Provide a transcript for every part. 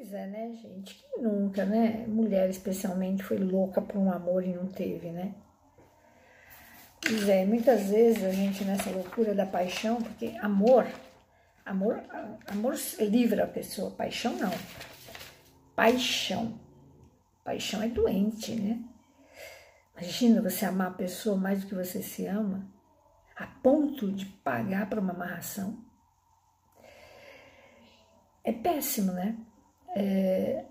Pois é, né, gente? Quem nunca, né? Mulher especialmente foi louca por um amor e não teve, né? Pois é, muitas vezes a gente nessa loucura da paixão, porque amor, amor, amor livra a pessoa, paixão não. Paixão. Paixão é doente, né? Imagina você amar a pessoa mais do que você se ama, a ponto de pagar para uma amarração. É péssimo, né? É,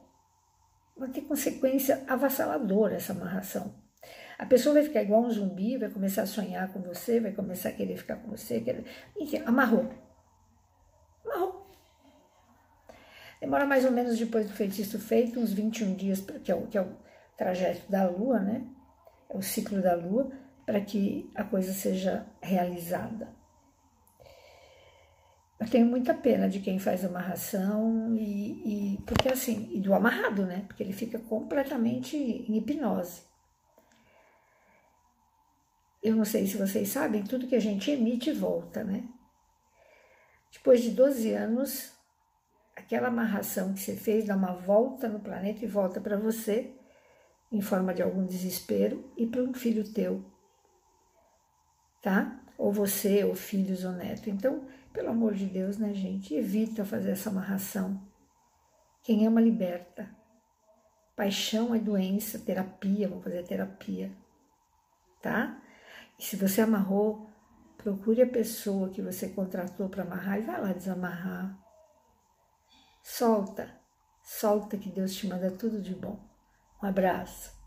vai ter consequência avassaladora essa amarração. A pessoa vai ficar igual um zumbi, vai começar a sonhar com você, vai começar a querer ficar com você. Querer... Enfim, amarrou. Amarrou. Demora mais ou menos depois do feitiço feito, uns 21 dias, que é o, que é o trajeto da lua, né? É o ciclo da lua, para que a coisa seja realizada. Eu tenho muita pena de quem faz amarração e, e porque assim, e do amarrado, né? Porque ele fica completamente em hipnose. Eu não sei se vocês sabem, tudo que a gente emite volta, né? Depois de 12 anos, aquela amarração que você fez dá uma volta no planeta e volta para você em forma de algum desespero e para um filho teu, tá? Ou você, ou filhos, ou neto. Então, pelo amor de Deus, né, gente? Evita fazer essa amarração. Quem ama, liberta. Paixão é doença, terapia, vamos fazer terapia, tá? E se você amarrou, procure a pessoa que você contratou para amarrar e vai lá desamarrar. Solta, solta que Deus te manda tudo de bom. Um abraço.